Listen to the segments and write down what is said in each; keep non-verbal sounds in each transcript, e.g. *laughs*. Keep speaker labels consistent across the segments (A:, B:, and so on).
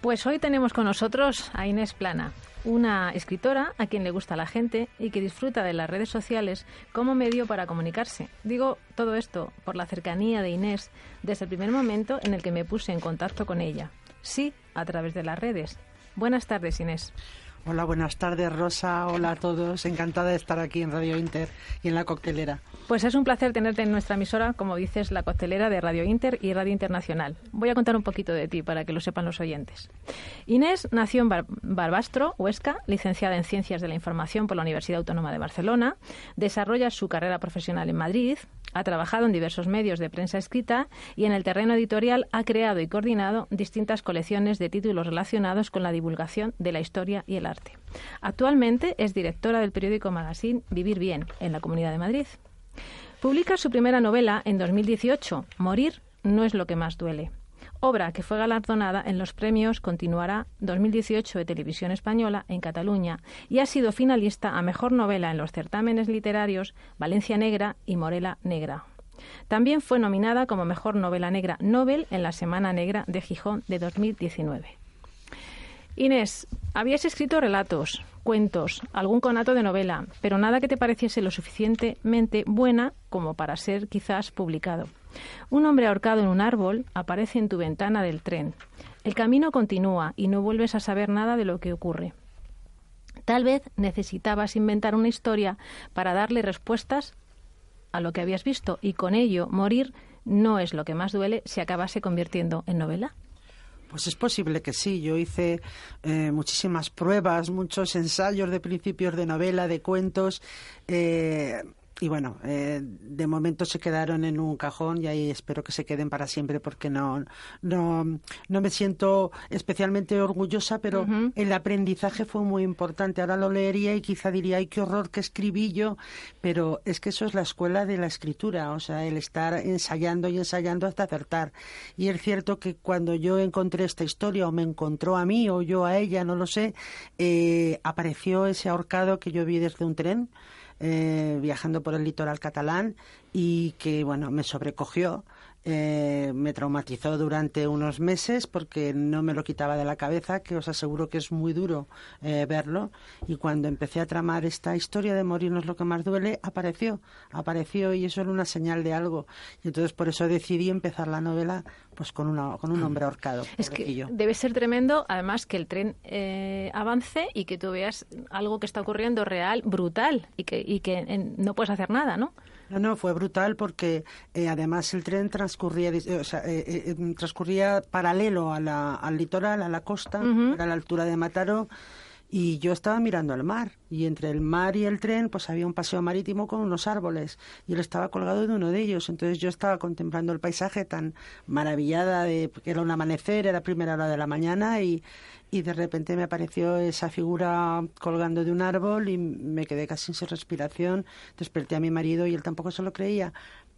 A: Pues hoy tenemos con nosotros a Inés Plana, una escritora a quien le gusta la gente y que disfruta de las redes sociales como medio para comunicarse. Digo todo esto por la cercanía de Inés desde el primer momento en el que me puse en contacto con ella. Sí, a través de las redes. Buenas tardes, Inés.
B: Hola, buenas tardes, Rosa. Hola a todos. Encantada de estar aquí en Radio Inter y en la coctelera.
A: Pues es un placer tenerte en nuestra emisora, como dices, la coctelera de Radio Inter y Radio Internacional. Voy a contar un poquito de ti para que lo sepan los oyentes. Inés nació en Barbastro, Huesca, licenciada en Ciencias de la Información por la Universidad Autónoma de Barcelona. Desarrolla su carrera profesional en Madrid, ha trabajado en diversos medios de prensa escrita y en el terreno editorial ha creado y coordinado distintas colecciones de títulos relacionados con la divulgación de la historia y el arte. Actualmente es directora del periódico Magazine Vivir Bien en la Comunidad de Madrid. Publica su primera novela en 2018, Morir no es lo que más duele obra que fue galardonada en los premios Continuará 2018 de Televisión Española en Cataluña y ha sido finalista a Mejor Novela en los certámenes literarios Valencia Negra y Morela Negra. También fue nominada como Mejor Novela Negra Nobel en la Semana Negra de Gijón de 2019. Inés, habías escrito relatos, cuentos, algún conato de novela, pero nada que te pareciese lo suficientemente buena como para ser quizás publicado. Un hombre ahorcado en un árbol aparece en tu ventana del tren. El camino continúa y no vuelves a saber nada de lo que ocurre. Tal vez necesitabas inventar una historia para darle respuestas a lo que habías visto y con ello morir no es lo que más duele si acabase convirtiendo en novela.
B: Pues es posible que sí. Yo hice eh, muchísimas pruebas, muchos ensayos de principios de novela, de cuentos. Eh, y bueno, eh, de momento se quedaron en un cajón y ahí espero que se queden para siempre porque no, no, no me siento especialmente orgullosa, pero el aprendizaje fue muy importante. Ahora lo leería y quizá diría, ay, qué horror que escribí yo, pero es que eso es la escuela de la escritura, o sea, el estar ensayando y ensayando hasta acertar. Y es cierto que cuando yo encontré esta historia, o me encontró a mí, o yo a ella, no lo sé, eh, apareció ese ahorcado que yo vi desde un tren eh, viajando por el litoral catalán y que, bueno, me sobrecogió eh, me traumatizó durante unos meses porque no me lo quitaba de la cabeza, que os aseguro que es muy duro eh, verlo. Y cuando empecé a tramar esta historia de morirnos lo que más duele, apareció, apareció y eso era una señal de algo. Y entonces por eso decidí empezar la novela pues con, una, con un hombre ahorcado.
A: Es que debe ser tremendo, además, que el tren eh, avance y que tú veas algo que está ocurriendo real, brutal, y que, y que no puedes hacer nada, ¿no?
B: No, no, fue brutal porque eh, además el tren transcurría, eh, o sea, eh, transcurría paralelo a la, al litoral, a la costa, a la altura de Mataró y yo estaba mirando al mar y entre el mar y el tren pues había un paseo marítimo con unos árboles y él estaba colgado de uno de ellos. Entonces yo estaba contemplando el paisaje tan maravillada de que era un amanecer era primera hora de la mañana y, y de repente me apareció esa figura colgando de un árbol y me quedé casi sin respiración. Desperté a mi marido y él tampoco se lo creía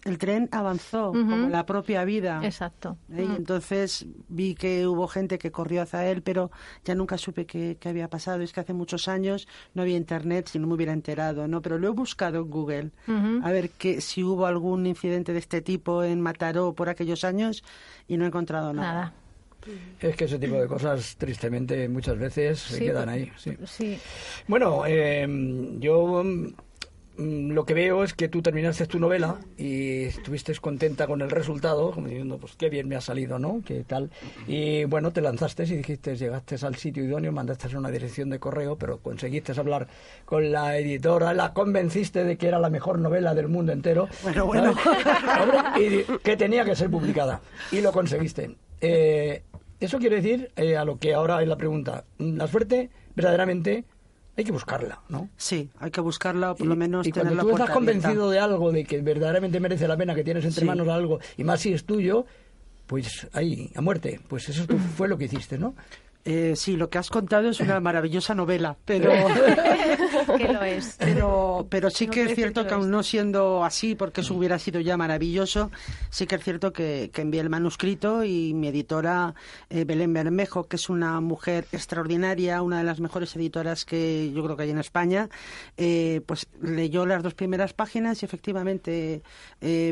B: el tren avanzó como la propia vida.
A: Exacto.
B: ¿Eh? Y entonces vi que hubo gente que corrió hacia él, pero ya nunca supe qué, había pasado. Es que hace muchos años no había internet, si no me hubiera enterado, ¿no? Pero lo he buscado en Google a ver que si hubo algún incidente de este tipo en Mataró por aquellos años y no he encontrado nada.
C: Es que ese tipo de cosas, tristemente, muchas veces se quedan ahí. Sí. Bueno, eh, yo Mm, lo que veo es que tú terminaste tu novela y estuviste contenta con el resultado, como diciendo, pues qué bien me ha salido, ¿no? ¿Qué tal? Y bueno, te lanzaste y dijiste, llegaste al sitio idóneo, mandaste una dirección de correo, pero conseguiste hablar con la editora, la convenciste de que era la mejor novela del mundo entero.
B: Bueno, bueno. *laughs*
C: y que tenía que ser publicada. Y lo conseguiste. Eh, eso quiere decir, eh, a lo que ahora es la pregunta, la suerte verdaderamente hay que buscarla, ¿no?
B: Sí, hay que buscarla o por lo menos
C: y cuando tú estás convencido de algo, de que verdaderamente merece la pena, que tienes entre manos algo, y más si es tuyo, pues ahí, a muerte. Pues eso fue lo que hiciste, ¿no?
B: Eh, sí, lo que has contado es una maravillosa novela, pero *laughs* *laughs*
A: que lo es.
B: Pero, pero sí que es cierto que, aún no siendo así, porque eso hubiera sido ya maravilloso, sí que es cierto que, que envié el manuscrito y mi editora eh, Belén Bermejo, que es una mujer extraordinaria, una de las mejores editoras que yo creo que hay en España, eh, pues leyó las dos primeras páginas y efectivamente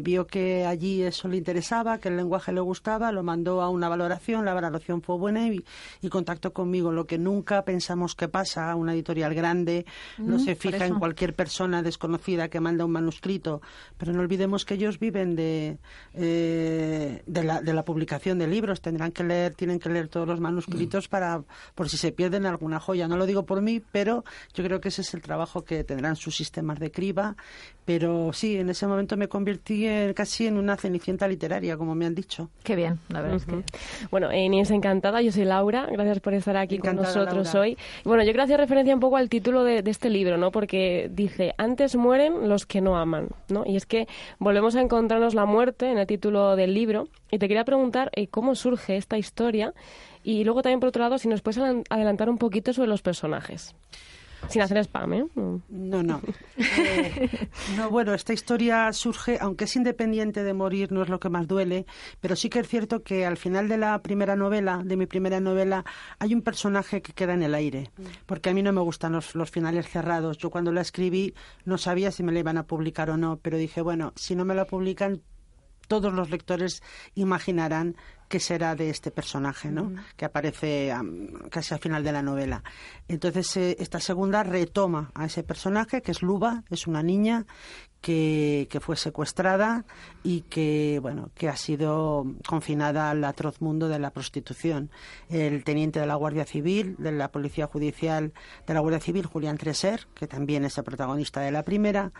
B: vio que allí eso le interesaba, que el lenguaje le gustaba, lo mandó a una valoración, la valoración fue buena y, y contacto conmigo, lo que nunca pensamos que pasa a una editorial grande, no se fija en cualquier persona desconocida que manda un manuscrito, pero no olvidemos que ellos viven de, eh, de, la, de la publicación de libros, tendrán que leer, tienen que leer todos los manuscritos para por si se pierden alguna joya. No lo digo por mí, pero yo creo que ese es el trabajo que tendrán sus sistemas de criba, pero sí, en ese momento me convertí casi en una cenicienta literaria, como me han dicho.
A: Qué bien, la verdad es que...
D: Bueno, Inés, encantada, yo soy Laura, gracias por estar aquí con nosotros hoy. Bueno, yo quiero hacer referencia un poco al título de, de, este libro, ¿no? Porque dice, antes mueren los que no aman, ¿no? Y es que volvemos a encontrarnos la muerte en el título del libro, y te quería preguntar eh, cómo surge esta historia, y luego también, por otro lado, si nos puedes adelantar un poquito sobre los personajes. Sin hacer spam, ¿eh?
B: No, no. *laughs* Eh, no, bueno, esta historia surge, aunque es independiente de morir, no es lo que más duele, pero sí que es cierto que al final de la primera novela, de mi primera novela, hay un personaje que queda en el aire, porque a mí no me gustan los, los finales cerrados. Yo cuando la escribí no sabía si me la iban a publicar o no, pero dije, bueno, si no me la publican, todos los lectores imaginarán qué será de este personaje, ¿no? Que aparece casi al final de la novela. Entonces, eh, esta segunda retoma a ese personaje, que es Luba, es una niña que, fue secuestrada y que bueno que ha sido confinada al atroz mundo de la prostitución. El teniente de la Guardia Civil, de la Policía Judicial de la Guardia Civil, Julián Treser, que también es el protagonista de la primera,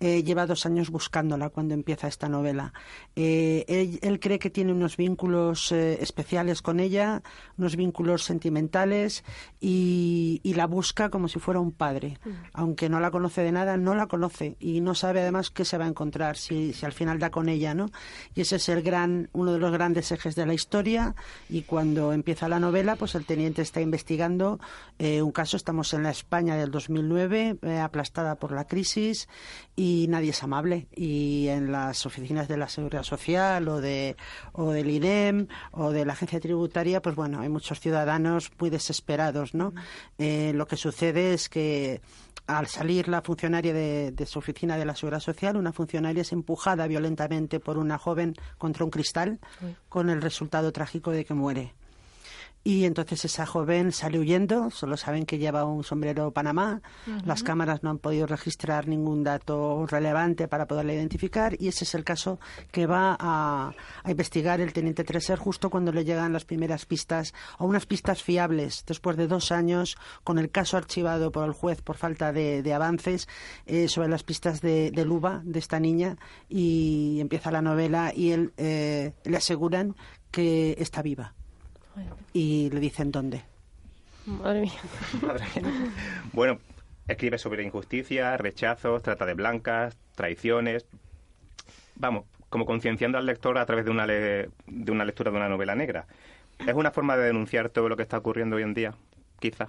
B: eh, lleva dos años buscándola cuando empieza esta novela. Eh, él, cree que tiene unos vínculos eh, especiales con ella, unos vínculos sentimentales y, y, la busca como si fuera un padre. Mm. Aunque no la conoce de nada, no la conoce y no sabe además qué se va a encontrar si, si al final da con ella, ¿no? Y ese es el gran, uno de los grandes ejes de la historia y cuando empieza la novela, pues el teniente está investigando eh, un caso, estamos en la España del 2009, eh, aplastada por la crisis y nadie es amable y en las oficinas de la Seguridad Social o de o del INEM o de la agencia tributaria, pues bueno, hay muchos ciudadanos muy desesperados, ¿no? Eh, lo que sucede es que al salir la funcionaria de, su oficina de la Seguridad Social, una funcionaria es empujada violentamente por una joven contra un cristal, con el resultado trágico de que muere. Y entonces esa joven sale huyendo, solo saben que lleva un sombrero Panamá, las cámaras no han podido registrar ningún dato relevante para poderla identificar y ese es el caso que va a, investigar el teniente Treser justo cuando le llegan las primeras pistas o unas pistas fiables después de dos años con el caso archivado por el juez por falta de, avances eh, sobre las pistas de, de, Luba, de esta niña y empieza la novela y él eh, le aseguran que está viva y le dicen dónde. *laughs*
D: Madre mía.
E: bueno, escribe sobre injusticia, rechazos, trata de blancas, traiciones. Vamos, como concienciando al lector a través de una, de una lectura de una novela negra. ¿Es una forma de denunciar todo lo que está ocurriendo hoy en día? Quizá.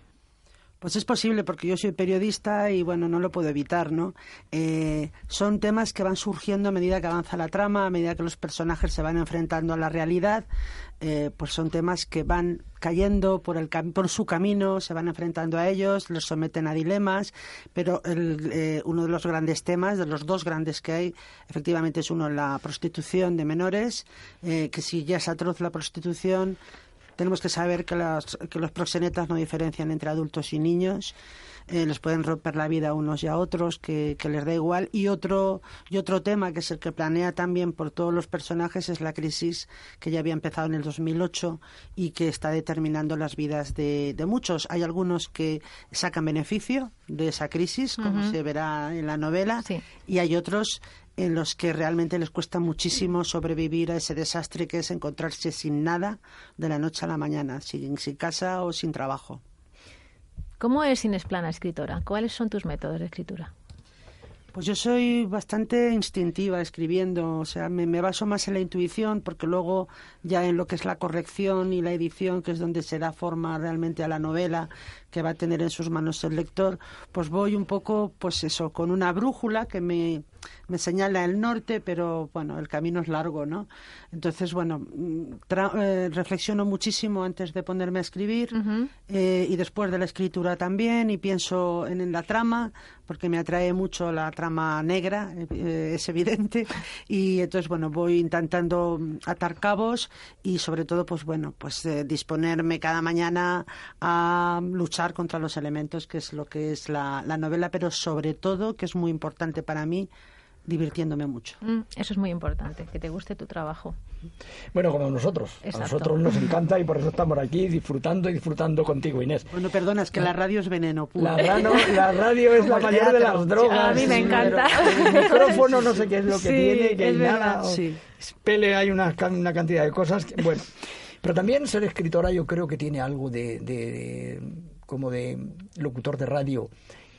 B: Pues es posible porque yo soy periodista y bueno, no lo puedo evitar, ¿no? Eh, son temas que van surgiendo a medida que avanza la trama, a medida que los personajes se van enfrentando a la realidad, eh, pues son temas que van cayendo por, el, por su camino, se van enfrentando a ellos, los someten a dilemas, pero eh, uno de los grandes temas, de los dos grandes que hay, efectivamente es uno la prostitución de menores, que si ya es atroz la prostitución, tenemos que saber que, que los proxenetas no diferencian entre adultos y niños. Eh, les pueden romper la vida a unos y a otros, que, les da igual. Y otro, y otro tema, que es el que planea también por todos los personajes, es la crisis que ya había empezado en el 2008 y que está determinando las vidas de, muchos. Hay algunos que sacan beneficio de esa crisis, como se verá en la novela, y hay otros en los que realmente les cuesta muchísimo sobrevivir a ese desastre que es encontrarse sin nada de la noche a la mañana, sin, casa o sin trabajo.
A: ¿Cómo es Inés Plana escritora? ¿Cuáles son tus métodos de escritura?
B: Pues yo soy bastante instintiva escribiendo, o sea, me, baso más en la intuición porque luego ya en lo que es la corrección y la edición, que es donde se da forma realmente a la novela que va a tener en sus manos el lector, pues voy un poco, pues eso, con una brújula que me, me señala el norte, pero bueno, el camino es largo, ¿no? Entonces, bueno, eh, reflexiono muchísimo antes de ponerme a escribir eh, y después de la escritura también y pienso en, en la trama porque me atrae mucho la trama negra, eh, es evidente, *laughs* y entonces, bueno, voy intentando atar cabos y sobre todo, pues bueno, pues eh, disponerme cada mañana a luchar contra los elementos, que es lo que es la novela, pero sobre todo, que es muy importante para mí, divirtiéndome mucho.
A: Mm, eso es muy importante, que te guste tu trabajo.
C: Bueno, como nosotros. A nosotros nos *laughs* encanta y por eso estamos aquí disfrutando y disfrutando contigo, Inés.
B: Bueno, perdona, es que la radio es veneno puro.
C: La, radio es *laughs* la mayor de las drogas.
A: A mí me encanta.
C: El micrófono no sé qué es lo que *laughs* tiene, que hay nada. Sí. Pele hay una, una cantidad de cosas. bueno, pero también ser escritora yo creo que tiene algo de como de locutor de radio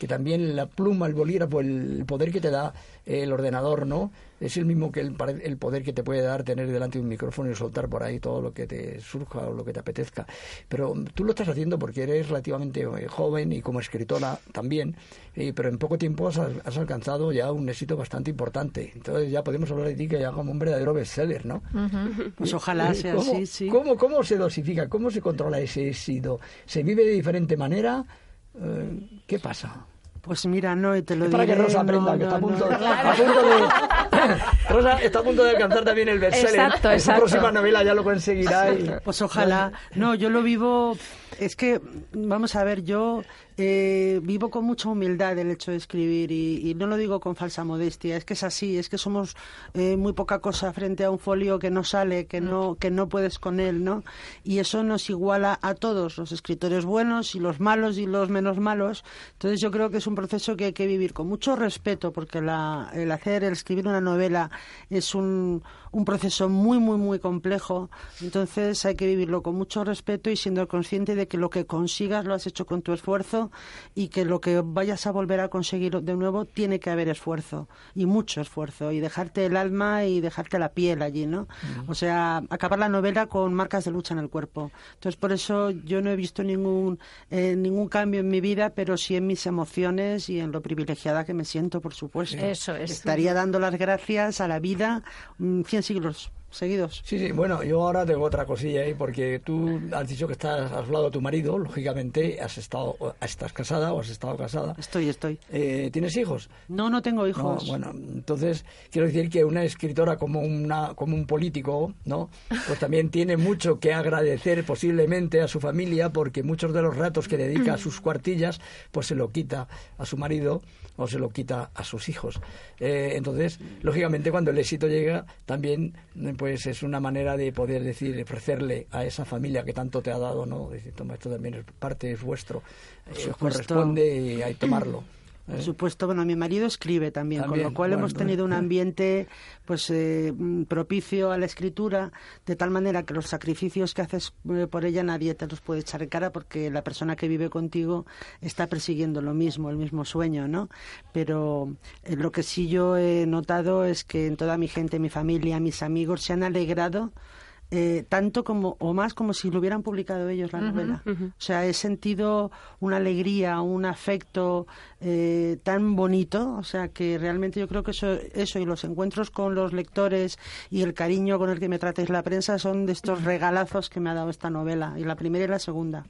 C: que también la pluma, el bolígrafo, el poder que te da el ordenador, ¿no? Es el mismo que el, el, poder que te puede dar tener delante de un micrófono y soltar por ahí todo lo que te surja o lo que te apetezca. Pero tú lo estás haciendo porque eres relativamente eh, joven y como escritora también, eh, pero en poco tiempo has, alcanzado ya un éxito bastante importante. Entonces ya podemos hablar de ti que ya como un verdadero bestseller, ¿no?
B: Pues ojalá sea así, sí.
C: ¿cómo, ¿Cómo se dosifica? ¿Cómo se controla ese éxito? ¿Se vive de diferente manera? Eh, ¿Qué pasa?
B: Pues mira, no, y te lo
C: es
B: para
C: que Rosa aprenda, que está, a punto, a punto, de... *laughs* Rosa está a punto de alcanzar también el bestseller.
A: Exacto, exacto.
C: Su próxima novela ya lo conseguirá. Y...
B: Pues ojalá. No, yo lo vivo... Es que, vamos a ver, yo eh, vivo con mucha humildad el hecho de escribir y, no lo digo con falsa modestia, es que es así, es que somos eh, muy poca cosa frente a un folio que no sale, que no, que no puedes con él, ¿no? Y eso nos iguala a todos, los escritores buenos y los malos y los menos malos. Entonces yo creo que es un proceso que hay que vivir con mucho respeto porque el hacer, el escribir una novela es un, un proceso muy, muy, muy complejo. Entonces hay que vivirlo con mucho respeto y siendo consciente de que lo que consigas lo has hecho con tu esfuerzo y que lo que vayas a volver a conseguir de nuevo tiene que haber esfuerzo y mucho esfuerzo y dejarte el alma y dejarte la piel allí, ¿no? O sea, acabar la novela con marcas de lucha en el cuerpo. Entonces, por eso yo no he visto ningún, eh, ningún cambio en mi vida, pero sí en mis emociones y en lo privilegiada que me siento, por supuesto.
A: Eso es.
B: Estaría dando las gracias a la vida 100 mm, siglos seguidos.
C: Sí, sí, bueno, yo ahora tengo otra cosilla ahí, porque tú has dicho que estás, has hablado de tu marido, lógicamente, has estado, estás casada o has estado casada.
B: Estoy, estoy.
C: Eh, ¿Tienes hijos?
B: No, no tengo hijos.
C: bueno, entonces quiero decir que una escritora como, una, como un político, ¿no? Pues también tiene mucho que agradecer posiblemente a su familia, porque muchos de los ratos que dedica a sus cuartillas, pues se lo quita a su marido o se lo quita a sus hijos. Eh, entonces, lógicamente, cuando el éxito llega, también pues es una manera de poder decir, ofrecerle a esa familia que tanto te ha dado, ¿no? Decir, toma, esto también es parte, es vuestro, eh, corresponde y hay que tomarlo.
B: Por ¿Eh? supuesto, bueno, mi marido escribe también, con lo cual hemos tenido un *laughs* ambiente pues eh, propicio a la escritura, de tal manera que los sacrificios que haces eh, por ella nadie te los puede echar en cara porque la persona que vive contigo está persiguiendo lo mismo, el mismo sueño, ¿no? Pero lo que sí yo he notado es que en toda mi gente, mi familia, mis amigos se han alegrado eh, tanto como o más como si lo hubieran publicado ellos la novela. O sea, he sentido una alegría, un afecto eh, tan bonito, o sea, que realmente yo creo que eso, eso y los encuentros con los lectores y el cariño con el que me tratéis la prensa son de estos regalazos que me ha dado esta novela, y la primera y la segunda.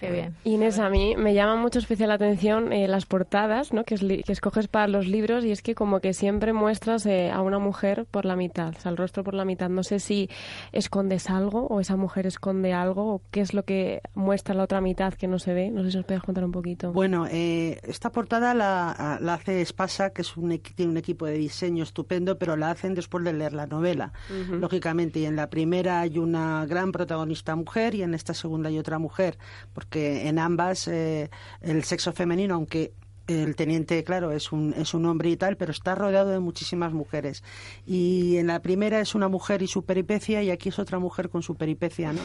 A: Qué bien.
D: Inés, a mí me llama mucho especial la atención eh, las portadas ¿no? que, que, escoges para los libros y es que como que siempre muestras a una mujer por la mitad, o sea, el rostro por la mitad. No sé si escondes algo o esa mujer esconde algo o qué es lo que muestra la otra mitad que no se ve. No sé si os puedes contar un poquito.
B: Bueno, eh, esta portada la, la, hace Espasa, que es un, tiene un equipo de diseño estupendo, pero la hacen después de leer la novela, lógicamente. Y en la primera hay una gran protagonista mujer y en esta segunda hay otra mujer, porque en ambas eh, el sexo femenino, aunque el teniente, claro, es un, es un hombre y tal, pero está rodeado de muchísimas mujeres. Y en la primera es una mujer y su peripecia, y aquí es otra mujer con su peripecia, ¿no?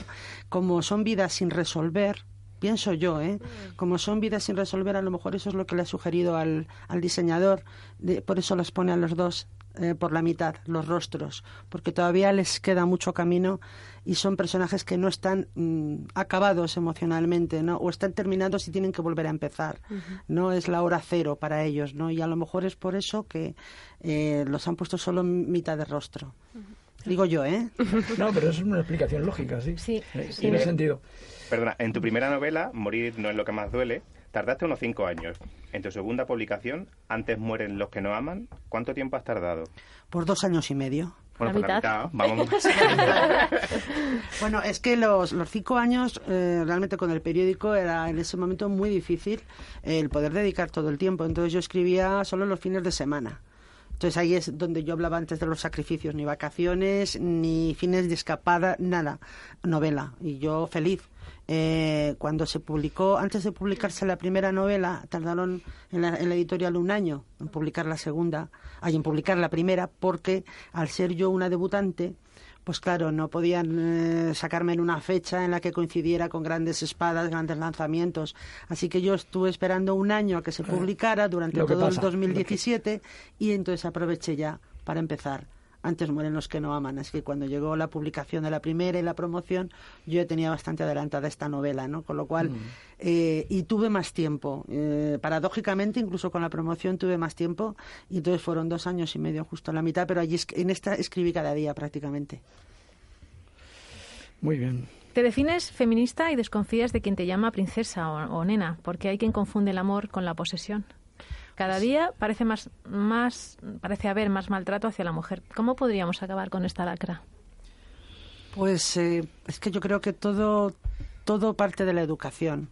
B: Como son vidas sin resolver, pienso yo, ¿eh? Como son vidas sin resolver, a lo mejor eso es lo que le ha sugerido al, al diseñador, por eso las pone a los dos eh, por la mitad, los rostros, porque todavía les queda mucho camino y son personajes que no están mm, acabados emocionalmente, ¿no? O están terminados y tienen que volver a empezar. No es la hora cero para ellos, ¿no? Y a lo mejor es por eso que eh, los han puesto solo mitad de rostro. Digo yo, ¿eh? *laughs*
C: No, pero es una explicación lógica, sí. Sí. Tiene sentido.
E: Perdona, en tu primera novela, Morir no es lo que más duele, tardaste unos cinco años. En tu segunda publicación, Antes mueren los que no aman, ¿cuánto tiempo has tardado?
B: Por dos años y medio.
E: Bueno, por la mitad, vamos. *laughs* *laughs*
B: bueno, es que los, los cinco años, eh, realmente con el periódico, era en ese momento muy difícil el poder dedicar todo el tiempo. Entonces yo escribía solo los fines de semana. Entonces ahí es donde yo hablaba antes de los sacrificios, ni vacaciones, ni fines de escapada, nada, novela. Y yo feliz. Eh, cuando se publicó, antes de publicarse la primera novela, tardaron en la, editorial un año en publicar la segunda, hay en publicar la primera, porque al ser yo una debutante, pues claro, no podían eh, sacarme en una fecha en la que coincidiera con grandes espadas, grandes lanzamientos. Así que yo estuve esperando un año a que se publicara durante todo el 2017 y entonces aproveché ya para empezar. Antes mueren los que no aman. Así que cuando llegó la publicación de la primera y la promoción, yo ya tenía bastante adelantada esta novela, ¿no? Con lo cual, mm. eh, y tuve más tiempo. Eh, paradójicamente, incluso con la promoción tuve más tiempo. Y entonces fueron dos años y medio, justo a la mitad, pero allí en esta escribí cada día prácticamente.
C: Muy bien.
A: Te defines feminista y desconfías de quien te llama princesa o, nena, porque hay quien confunde el amor con la posesión. Cada día parece más, más, parece haber más maltrato hacia la mujer. ¿Cómo podríamos acabar con esta lacra?
B: Pues eh, es que yo creo que todo, todo parte de la educación,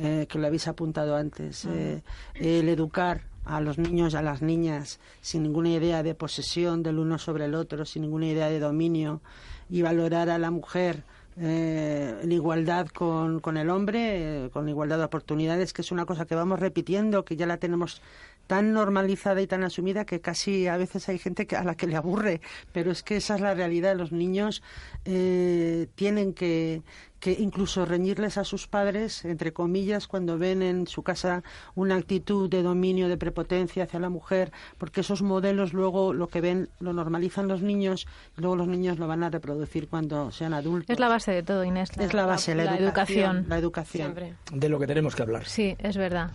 B: eh, que lo habéis apuntado antes. Eh, el educar a los niños y a las niñas sin ninguna idea de posesión del uno sobre el otro, sin ninguna idea de dominio, y valorar a la mujer eh, en igualdad con, con el hombre, eh, con igualdad de oportunidades, que es una cosa que vamos repitiendo, que ya la tenemos tan normalizada y tan asumida que casi a veces hay gente que, a la que le aburre, pero es que esa es la realidad. Los niños eh, tienen que, que incluso reñirles a sus padres, entre comillas, cuando ven en su casa una actitud de dominio, de prepotencia hacia la mujer, porque esos modelos luego lo que ven lo normalizan los niños y luego los niños lo van a reproducir cuando sean adultos.
A: Es la base de todo, Inés.
B: es la base, la, educación, La educación.
C: De lo que tenemos que hablar.
A: Sí, es verdad.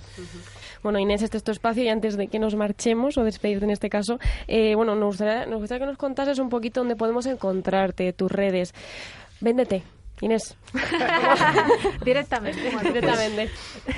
D: Bueno, Inés, este es tu espacio y antes de que nos marchemos, o despedirte en este caso, eh, bueno, nos gustaría, nos gustaría que nos contases un poquito dónde podemos encontrarte, tus redes. Véndete. Inés. *laughs*
A: directamente. *laughs* directamente.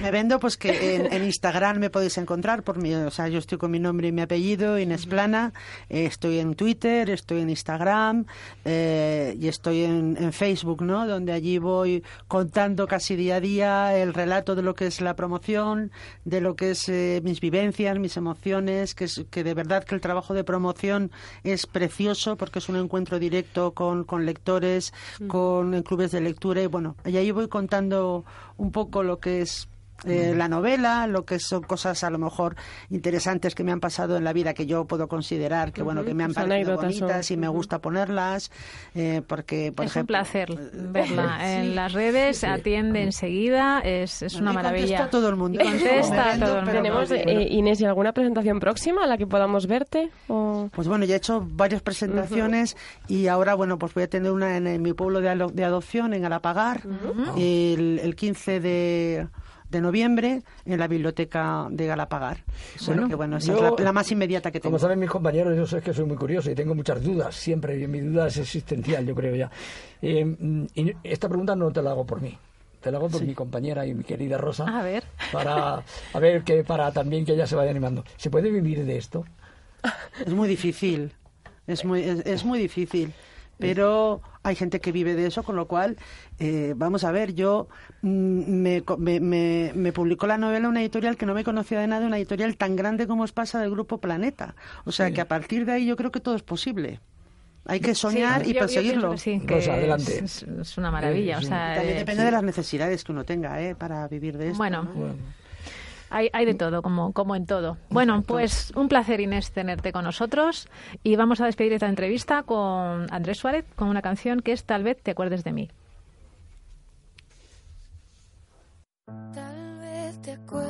B: me vendo pues que en, Instagram me podéis encontrar por mi, o sea, yo estoy con mi nombre y mi apellido, Inés Plana, eh, estoy en Twitter, estoy en Instagram eh, y estoy en, Facebook, ¿no? Donde allí voy contando casi día a día el relato de lo que es la promoción, de lo que es eh, mis vivencias, mis emociones, que, es, que de verdad que el trabajo de promoción es precioso porque es un encuentro directo con, con lectores, con clubes de lectura y bueno, y ahí voy contando un poco lo que es eh, la novela, lo que son cosas a lo mejor interesantes que me han pasado en la vida que yo puedo considerar que bueno que me han pues parecido bonitas y me gusta ponerlas eh, porque por
A: es
B: un
A: placer eh, verla *laughs* en las redes atiende enseguida es, es una maravilla.
B: contesta todo el mundo.
A: Contesta todo el mundo.
D: tenemos Inés y alguna presentación próxima a la que podamos verte
B: pues bueno ya he hecho varias presentaciones y ahora bueno pues voy a tener una en, mi pueblo de, adopción en Alapagar el, el 15 de de noviembre en la biblioteca de Galapagar. Bueno, que bueno, esa es la, más inmediata que tengo.
C: Como saben mis compañeros, yo sé que soy muy curioso y tengo muchas dudas, siempre, y mi duda es existencial, yo creo ya. Eh, y esta pregunta no te la hago por mí. Te la hago por mi compañera y mi querida Rosa.
A: A ver.
C: Para, a ver, que para también que ella se vaya animando. ¿Se puede vivir de esto?
B: Es muy difícil. Es muy, es muy difícil pero hay gente que vive de eso, con lo cual, eh, vamos a ver, yo mm, me, me, me, publicó la novela una editorial que no me conocía de nada, una editorial tan grande como es pasa del Grupo Planeta. O sea que a partir de ahí yo creo que todo es posible. Hay que soñar y perseguirlo.
A: sí, adelante. Es, una maravilla. O sea,
B: También depende de las necesidades que uno tenga ¿eh? para vivir de esto.
A: bueno. Hay, hay de todo, como, como en todo. Bueno, pues un placer, Inés, tenerte con nosotros. Y vamos a despedir esta entrevista con Andrés Suárez, con una canción que es Tal vez te acuerdes de mí. Tal vez te acuerdes